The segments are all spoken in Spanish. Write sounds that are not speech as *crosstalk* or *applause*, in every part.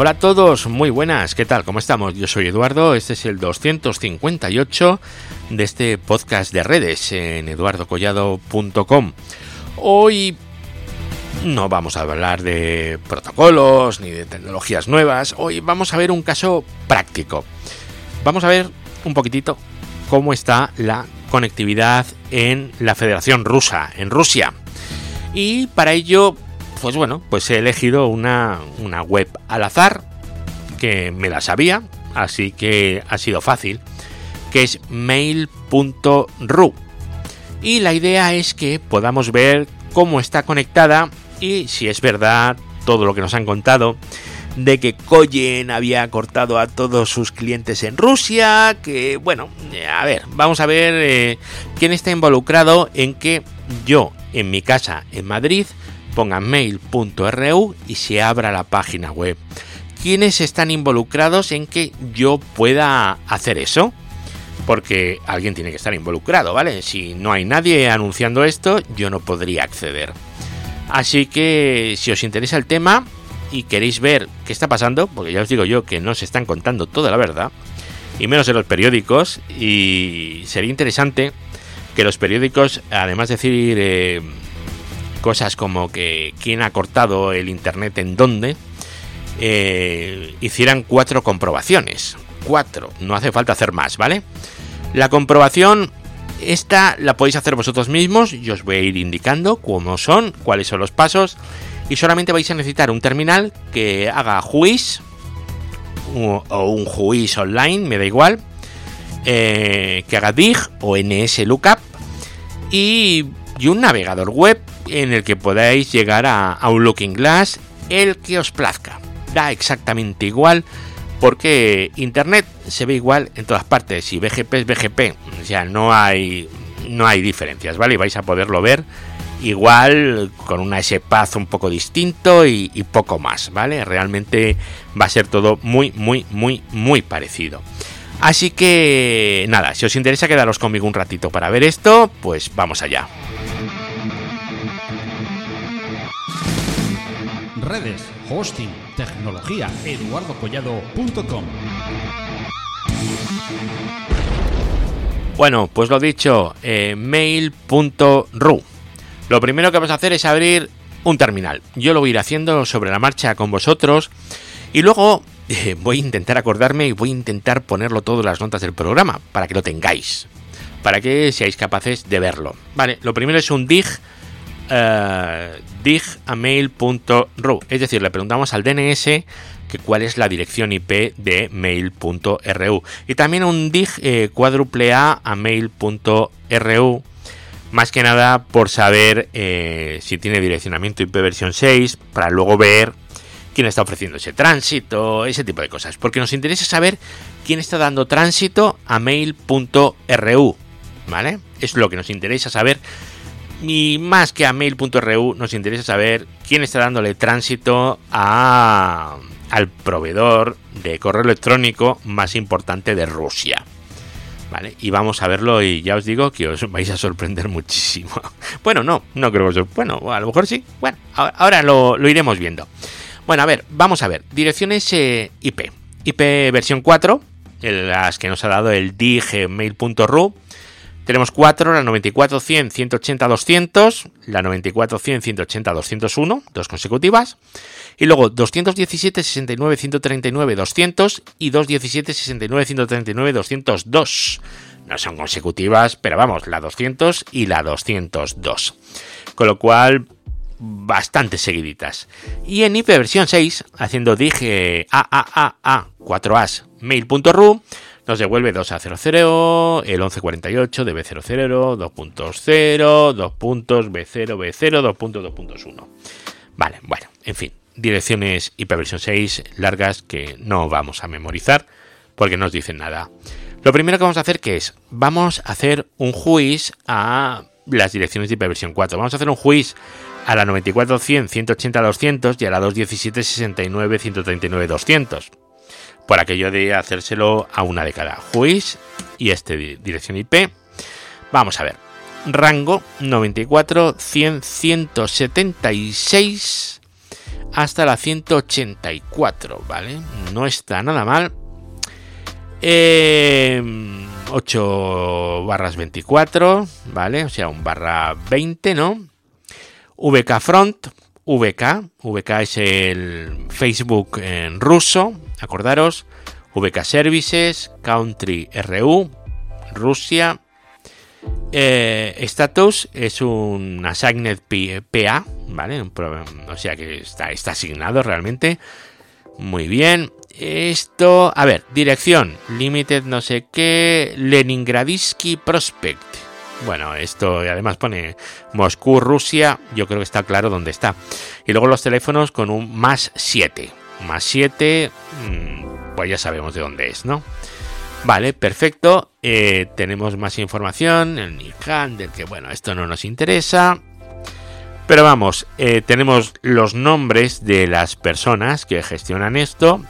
Hola a todos, muy buenas, ¿qué tal? ¿Cómo estamos? Yo soy Eduardo, este es el 258 de este podcast de redes en eduardocollado.com. Hoy no vamos a hablar de protocolos ni de tecnologías nuevas, hoy vamos a ver un caso práctico. Vamos a ver un poquitito cómo está la conectividad en la Federación Rusa, en Rusia. Y para ello pues bueno, pues he elegido una, web al azar que me la sabía, así que ha sido fácil, que es mail.ru. Y la idea es que podamos ver cómo está conectada y si es verdad todo lo que nos han contado de que Koyen había cortado a todos sus clientes en Rusia, que bueno, a ver, vamos a ver eh, quién está involucrado en que yo en mi casa en Madrid ponga mail.ru y se abra la página web. ¿Quiénes están involucrados en que yo pueda hacer eso? Porque alguien tiene que estar involucrado, ¿vale? Si no hay nadie anunciando esto, yo no podría acceder. Así que si os interesa el tema y queréis ver qué está pasando, porque ya os digo yo que no se están contando toda la verdad, y menos en los periódicos, y sería interesante que los periódicos, además de decir eh, cosas como que quién ha cortado el internet en dónde, eh, hicieran cuatro comprobaciones. Cuatro, no hace falta hacer más, ¿vale? La comprobación, esta la podéis hacer vosotros mismos, yo os voy a ir indicando cómo son, cuáles son los pasos, y solamente vais a necesitar un terminal que haga juiz o un juiz online, me da igual, eh, que haga dig o ns lookup y, y un navegador web en el que podáis llegar a, un Looking Glass el que os plazca. Da exactamente igual porque Internet se ve igual en todas partes y BGP es BGP, o sea, no hay, no hay diferencias, ¿vale? Y vais a poderlo ver igual con una S-Path un poco distinto y, poco más, ¿vale? Realmente va a ser todo muy, muy, muy, muy parecido. Así que nada, si os interesa quedaros conmigo un ratito para ver esto, pues vamos allá. Redes, hosting, tecnología, eduardocollado.com. Bueno, pues lo dicho, eh, mail.ru. Lo primero que vamos a hacer es abrir un terminal. Yo lo voy a ir haciendo sobre la marcha con vosotros y luego *laughs* eh, voy a intentar acordarme y voy a intentar ponerlo todo en las notas del programa para que lo tengáis, para que seáis capaces de verlo. Vale, lo primero es un dig uh, digamail.ru. Es decir, le preguntamos al DNS que cuál es la dirección IP de mail.ru. Y también un dig eh, A a mail.ru. Más que nada por saber eh, si tiene direccionamiento IP versión 6, para luego ver quién está ofreciendo ese tránsito, ese tipo de cosas. Porque nos interesa saber quién está dando tránsito a mail.ru. ¿Vale? Es lo que nos interesa saber y más que a mail.ru nos interesa saber quién está dándole tránsito a, al proveedor de correo electrónico más importante de Rusia. ¿Vale? Y vamos a verlo y ya os digo que os vais a sorprender muchísimo. *laughs* Bueno, no, no creo que os... Bueno, a lo mejor sí. Bueno, ahora lo, iremos viendo. Bueno, a ver, vamos a ver. Direcciones eh, IP. IP versión 4, las que nos ha dado el digmail.ru tenemos cuatro, la 94, 100, 180, 200, la 94, 100, 180, 201, dos consecutivas. Y luego 217, 69, 139, 200 y 217, 69, 139, 202. No son consecutivas, pero vamos, la 200 y la 202. Con lo cual, bastante seguiditas. Y en IP versión 6, haciendo dije AAAA 4As mail.ru, nos devuelve 2 a 00, el 1148 de B00, 2.0, 2 puntos, B0, B0, 2.2.1. Vale, bueno, en fin, direcciones ipv 6 largas que no vamos a memorizar porque no nos dicen nada. Lo primero que vamos a hacer que es, vamos a hacer un juiz a las direcciones de ipv 4. Vamos a hacer un juiz a la 94, 100, 180, 200 y a la 217, 69, 139, 200 por aquello de hacérselo a una de cada. Juiz y este dirección IP. Vamos a ver. Rango 94 100 176 hasta la 184, ¿vale? No está nada mal. 8 eh, barras 24, ¿vale? O sea, un barra 20, ¿no? VK Front, VK, VK es el Facebook en ruso, acordaros, VK Services, Country RU, Rusia, eh, status es un assigned PA, ¿vale? o sea que está, está asignado realmente. Muy bien. Esto, a ver, dirección, Limited no sé qué, Leningradisky Prospect. Bueno, esto además pone Moscú, Rusia, yo creo que está claro dónde está. Y luego los teléfonos con un más 7. Más 7, mm, pues ya sabemos de dónde es, ¿no? Vale, perfecto. Eh, tenemos más información, el Nikan, del que, bueno, esto no nos interesa. Pero vamos, eh, tenemos los nombres de las personas que gestionan esto.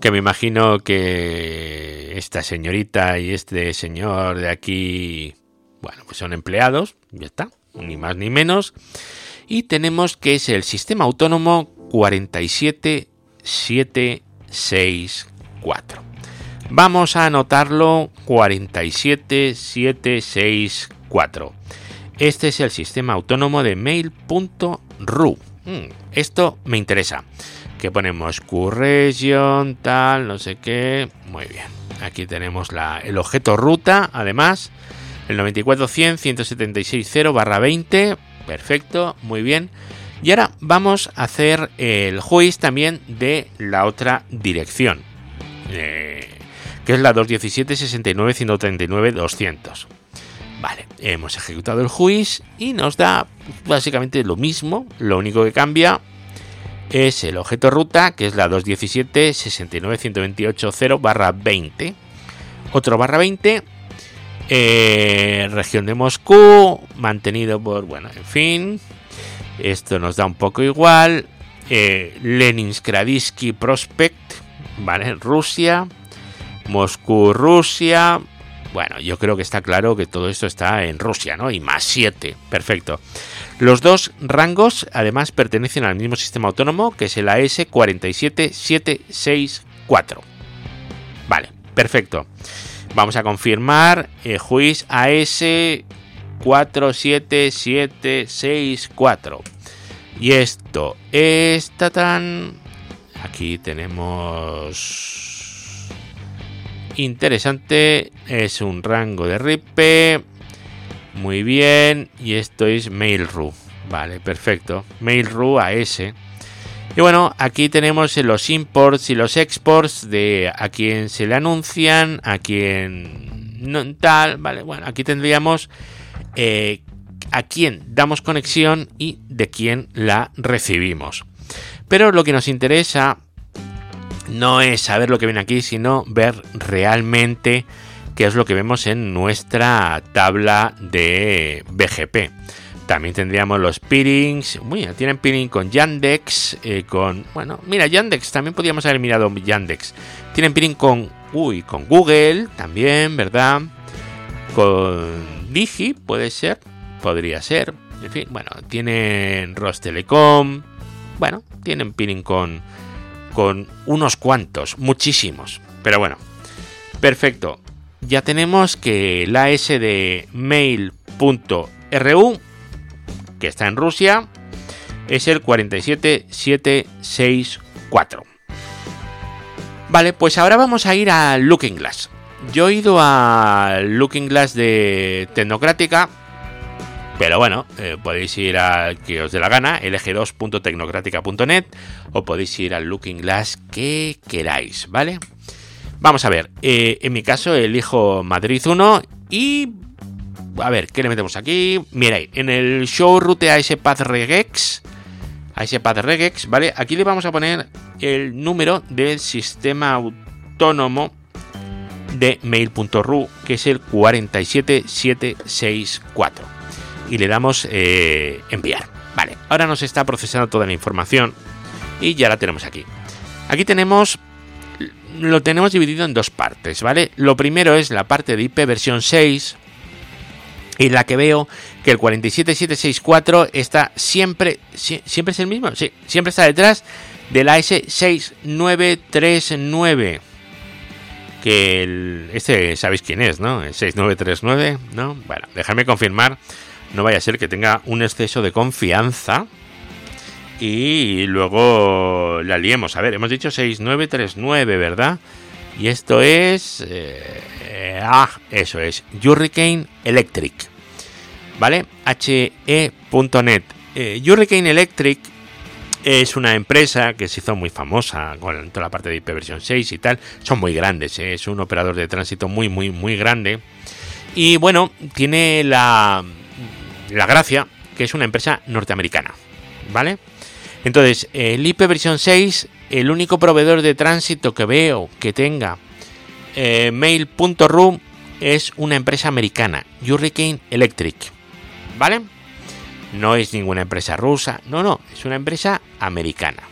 Que me imagino que esta señorita y este señor de aquí, bueno, pues son empleados, ya está, ni más ni menos. Y tenemos que es el sistema autónomo 47764. Vamos a anotarlo 47764. Este es el sistema autónomo de mail.ru. Hmm, esto me interesa. Que ponemos QRegion, tal, no sé qué. Muy bien. Aquí tenemos la, el objeto ruta, además. El 94100 barra 20. Perfecto, muy bien. Y ahora vamos a hacer el juiz también de la otra dirección. Eh, que es la 217 69 139 200. Vale, hemos ejecutado el juiz y nos da básicamente lo mismo, lo único que cambia es el objeto ruta, que es la 217 69 128 0 barra 20. Otro barra 20, eh, región de Moscú, mantenido por, bueno, en fin, esto nos da un poco igual. Eh, Leninskradisky Prospect, ¿vale? Rusia. Moscú, Rusia. Bueno, yo creo que está claro que todo esto está en Rusia, ¿no? Y más 7. Perfecto. Los dos rangos además pertenecen al mismo sistema autónomo que es el AS 47764. Vale, perfecto. Vamos a confirmar el juiz AS 47764. Y esto está tan... Aquí tenemos interesante. Es un rango de RIP. Muy bien. Y esto es Mail.ru. Vale, perfecto. Mail.ru AS. Y bueno, aquí tenemos los imports y los exports de a quien se le anuncian, a quien no, tal. Vale, bueno, aquí tendríamos eh, a quién damos conexión y de quién la recibimos. Pero lo que nos interesa no es saber lo que viene aquí, sino ver realmente qué es lo que vemos en nuestra tabla de BGP. También tendríamos los peerings. Tienen peering con Yandex, eh, con... Bueno, mira, Yandex, también podríamos haber mirado Yandex. Tienen peering con... Uy, con Google también, ¿verdad? Con Digi, puede ser. Podría ser. En fin, bueno, tienen Rostelecom. Bueno, tienen peering con con unos cuantos, muchísimos. Pero bueno, perfecto. Ya tenemos que la AS de mail.ru, que está en Rusia, es el 47764. Vale, pues ahora vamos a ir a Looking Glass. Yo he ido a Looking Glass de Tecnocrática pero bueno, eh, podéis ir al que os dé la gana, lg2.tecnocrática.net o podéis ir al Looking Glass que queráis, ¿vale? Vamos a ver, eh, en mi caso elijo Madrid 1 y... A ver, ¿qué le metemos aquí? Miráis, en el show route a path regex, a path regex, ¿vale? Aquí le vamos a poner el número del sistema autónomo de mail.ru, que es el 47764 y le damos eh, enviar. Vale, ahora nos está procesando toda la información y ya la tenemos aquí. Aquí tenemos, lo tenemos dividido en dos partes, ¿vale? Lo primero es la parte de IP versión 6 Y la que veo que el 47764 está siempre, siempre es el mismo, sí, siempre está detrás de la S6939. Que el, este sabéis quién es, ¿no? El 6939, ¿no? Bueno, déjame confirmar, no vaya a ser que tenga un exceso de confianza y luego la liemos. A ver, hemos dicho 6939, ¿verdad? Y esto es... Eh, ah, eso es. Hurricane Electric. ¿Vale? HE.net. Eh, Hurricane Electric es una empresa que se hizo muy famosa con toda la parte de IP 6 y tal. Son muy grandes, ¿eh? es un operador de tránsito muy, muy, muy grande. Y bueno, tiene la, la gracia que es una empresa norteamericana. ¿Vale? Entonces, el IP 6 el único proveedor de tránsito que veo que tenga eh, mail.ru es una empresa americana, Hurricane Electric. ¿Vale? No es ninguna empresa rusa, no, no, es una empresa americana.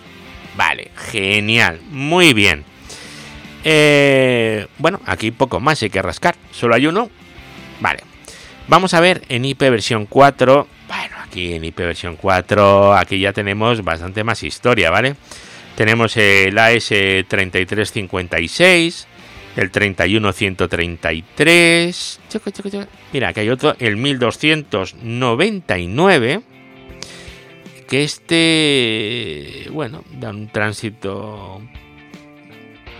Vale, genial, muy bien. Eh, bueno, aquí poco más hay que rascar, solo hay uno. Vale, vamos a ver en IP versión 4. Bueno, aquí en IP versión 4, aquí ya tenemos bastante más historia, ¿vale? Tenemos el AS3356, el 31133. Mira, que hay otro, el 1299. Que este, bueno, da un tránsito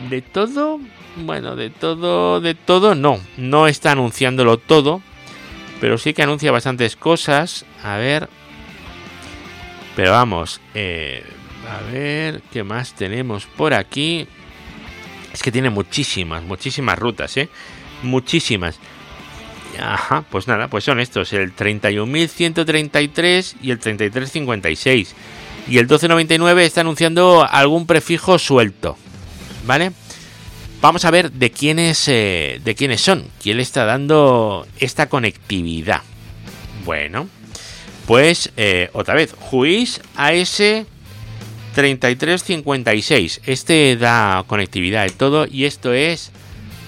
de todo. Bueno, de todo, de todo no. No está anunciándolo todo. Pero sí que anuncia bastantes cosas. A ver. Pero vamos, eh, a ver, ¿qué más tenemos por aquí? Es que tiene muchísimas, muchísimas rutas, ¿eh? Muchísimas. Ajá, pues nada, pues son estos, el 31.133 y el 3356. Y el 1299 está anunciando algún prefijo suelto. ¿Vale? Vamos a ver de quiénes, eh, de quiénes son, quién le está dando esta conectividad. Bueno, pues eh, otra vez, Juiz AS 3356. Este da conectividad de todo y esto es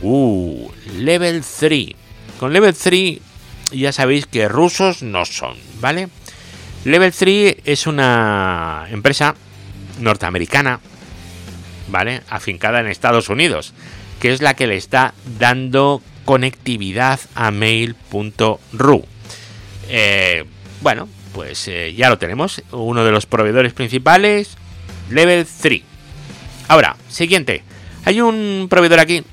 uh, Level 3. Con Level 3 ya sabéis que rusos no son, ¿vale? Level 3 es una empresa norteamericana, ¿vale? Afincada en Estados Unidos, que es la que le está dando conectividad a mail.ru. Eh, bueno, pues eh, ya lo tenemos. Uno de los proveedores principales Level 3. Ahora, siguiente. Hay un proveedor aquí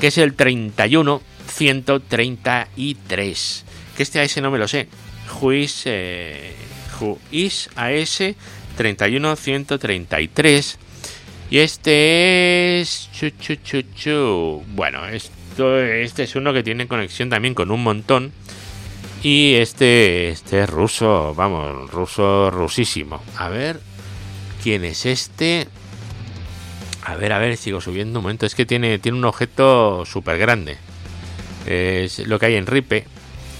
que es el 31133. Que este AS no me lo sé. Juiz, eh, AS 31133. Y este es. Chu. Bueno, esto, este es uno que tiene conexión también con un montón. Y este, este es ruso, vamos, ruso rusísimo. A ver, quién es este. A ver, a ver, sigo subiendo un momento. Es que tiene, tiene un objeto súper grande. Es lo que hay en Ripe.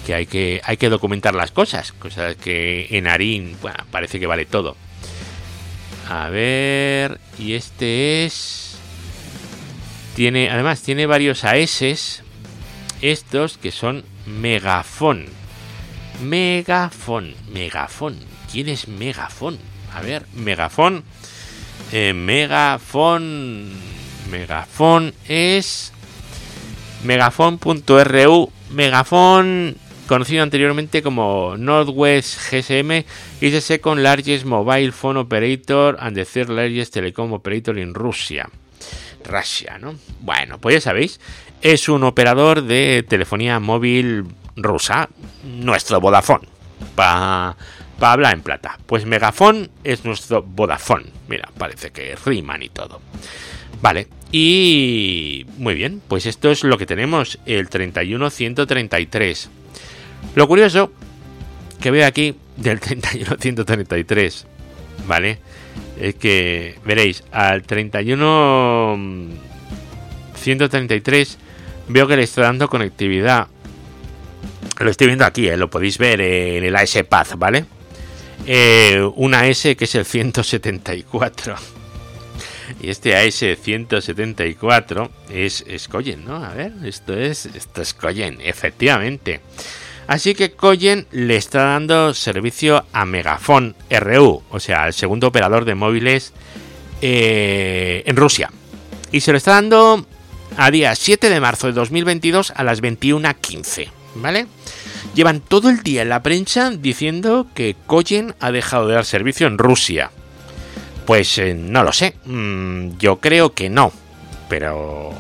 Que hay, que hay que documentar las cosas. Cosas que en Arin parece que vale todo. A ver. Y este es. Tiene. Además, tiene varios AS. Estos que son Megafon. Megafon. Megafon. ¿Quién es Megafon? A ver, Megafon. Eh, Megafon. Megafon es. Megafon.ru. Megafon, conocido anteriormente como Northwest GSM, is the second largest mobile phone operator and the third largest telecom operator in Russia. Rusia, ¿no? Bueno, pues ya sabéis, es un operador de telefonía móvil rusa, nuestro Vodafone. Para para hablar en plata. Pues Megafon es nuestro Vodafone. Mira, parece que riman y todo. Vale, y muy bien, pues esto es lo que tenemos, el 31133. Lo curioso que veo aquí del *laughs* 31133, ¿vale? Es que veréis, al 31133 veo que le está dando conectividad. Lo estoy viendo aquí, ¿eh? lo podéis ver en el AS Path, ¿vale? Eh, una S que es el 174. *laughs* Y este AS174 es Scoyen, ¿no? A ver, esto es, esto es efectivamente. Así que Koyen le está dando servicio a Megafon RU, o sea, el segundo operador de móviles eh, en Rusia. Y se lo está dando a día 7 de marzo de 2022 a las 21.15, ¿vale? Llevan todo el día en la prensa diciendo que Koyen ha dejado de dar servicio en Rusia. Pues eh, no lo sé, mm, yo creo que no, pero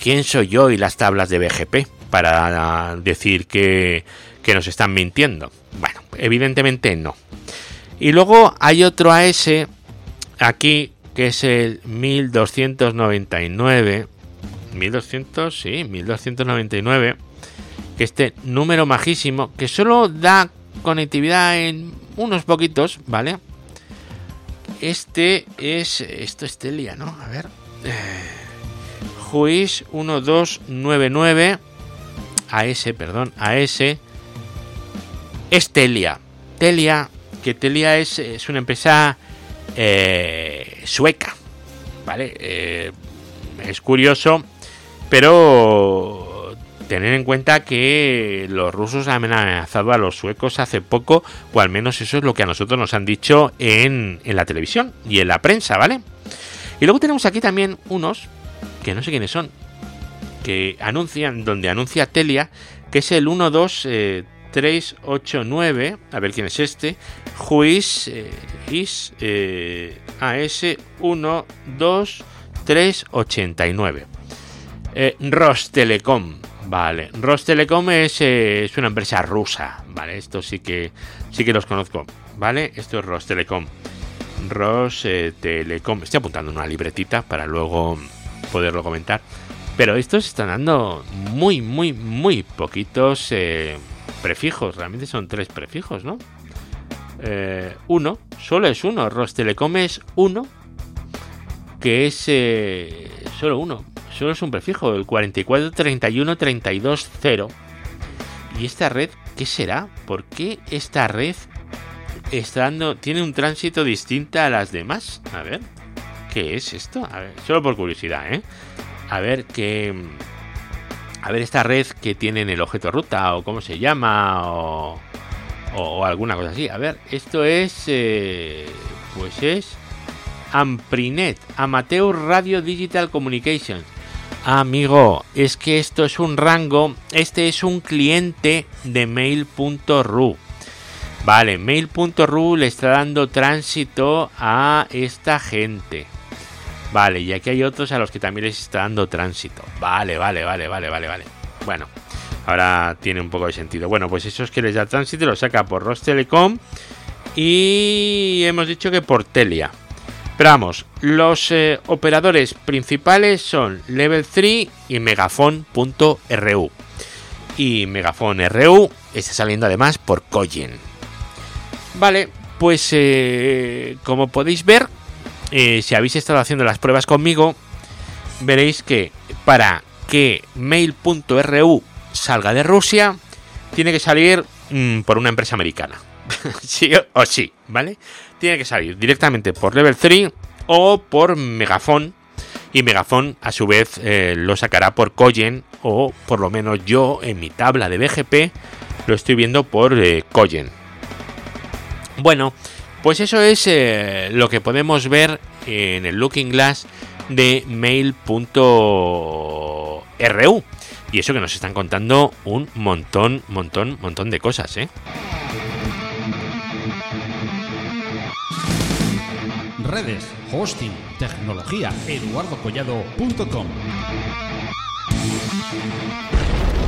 ¿quién soy yo y las tablas de BGP para decir que, que nos están mintiendo? Bueno, evidentemente no. Y luego hay otro AS aquí que es el 1299. 1200, sí, 1299. Que este número majísimo que solo da conectividad en unos poquitos, ¿vale? Este es. Esto es Telia, ¿no? A ver. Juiz 1299. AS, perdón. AS. Es Telia. Telia. Que Telia es, es una empresa eh, sueca. ¿Vale? Eh, es curioso. Pero tener en cuenta que los rusos han amenazado a los suecos hace poco, o al menos eso es lo que a nosotros nos han dicho en, la televisión y en la prensa, ¿vale? Y luego tenemos aquí también unos, que no sé quiénes son, que anuncian, donde anuncia Telia, que es el 12389, eh, a ver quién es este, Juiz eh, is, eh, AS 12389. Eh, Rostelecom, Vale, Rostelecom es, eh, es una empresa rusa, ¿vale? Esto sí que sí que los conozco, ¿vale? Esto es Rostelecom. Rostelecom. Estoy apuntando una libretita para luego poderlo comentar. Pero estos están dando muy, muy, muy poquitos eh, prefijos. Realmente son tres prefijos, ¿no? Eh, uno, solo es uno. Rostelecom es uno, que es solo uno solo es un prefijo, el 4431320. ¿Y esta red qué será? ¿Por qué esta red está dando, tiene un tránsito distinto a las demás? A ver, ¿qué es esto? A ver, solo por curiosidad, ¿eh? A ver qué... A ver esta red que tiene en el objeto ruta o cómo se llama o, o, alguna cosa así. A ver, esto es... Eh, pues es... Amprinet, Amateur Radio Digital Communications. Amigo, es que esto es un rango, este es un cliente de mail.ru. Vale, mail.ru le está dando tránsito a esta gente. Vale, y aquí hay otros a los que también les está dando tránsito. Vale, vale, vale, vale, vale, vale. Bueno, ahora tiene un poco de sentido. Bueno, pues esos que les da tránsito lo saca por Rostelecom y hemos dicho que por Telia. Pero vamos, los eh, operadores principales son Level 3 y Megafon.ru. Y Megafon RU está saliendo además por Koyen. Vale, pues eh, como podéis ver, eh, si habéis estado haciendo las pruebas conmigo, veréis que para que mail.ru salga de Rusia, tiene que salir mm, por una empresa americana. *laughs* sí o sí, ¿vale? tiene que salir directamente por Level 3 o por Megafon. Y Megafon a su vez eh, lo sacará por Koyen o por lo menos yo en mi tabla de BGP lo estoy viendo por eh. Bueno, pues eso es eh, lo que podemos ver en el Looking Glass de mail.ru. Y eso que nos están contando un montón, montón, montón de cosas, ¿eh? redes, hosting, tecnología, eduardocollado.com.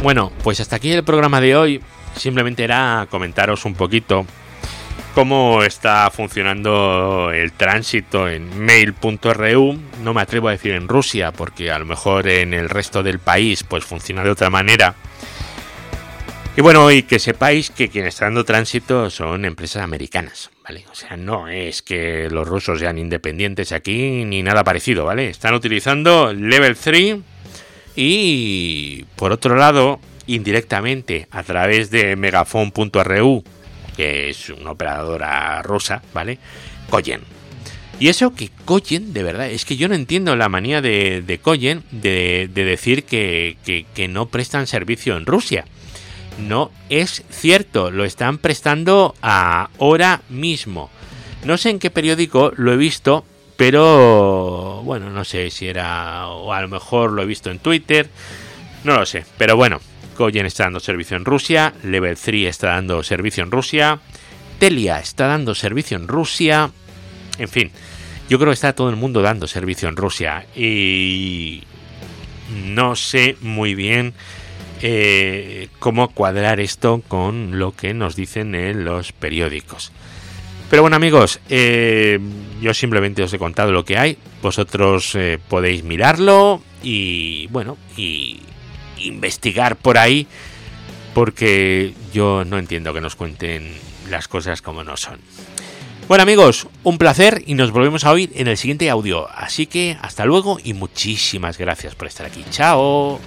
Bueno, pues hasta aquí el programa de hoy. Simplemente era comentaros un poquito cómo está funcionando el tránsito en mail.ru. No me atrevo a decir en Rusia porque a lo mejor en el resto del país pues funciona de otra manera. Y bueno, y que sepáis que quienes están dando tránsito son empresas americanas, ¿vale? O sea, no es que los rusos sean independientes aquí ni nada parecido, ¿vale? Están utilizando Level 3 y por otro lado, indirectamente a través de megafon.ru, que es una operadora rusa, ¿vale? Koyen. Y eso que Koyen, de verdad, es que yo no entiendo la manía de, de Koyen de, decir que, que no prestan servicio en Rusia no es cierto, lo están prestando ahora mismo. No sé en qué periódico lo he visto, pero bueno, no sé si era o a lo mejor lo he visto en Twitter, no lo sé, pero bueno, Goyen está dando servicio en Rusia, Level 3 está dando servicio en Rusia, Telia está dando servicio en Rusia, en fin, yo creo que está todo el mundo dando servicio en Rusia y no sé muy bien eh, cómo cuadrar esto con lo que nos dicen en los periódicos. Pero bueno amigos, eh, yo simplemente os he contado lo que hay, vosotros eh, podéis mirarlo y bueno, y investigar por ahí, porque yo no entiendo que nos cuenten las cosas como no son. Bueno amigos, un placer y nos volvemos a oír en el siguiente audio. Así que hasta luego y muchísimas gracias por estar aquí. Chao.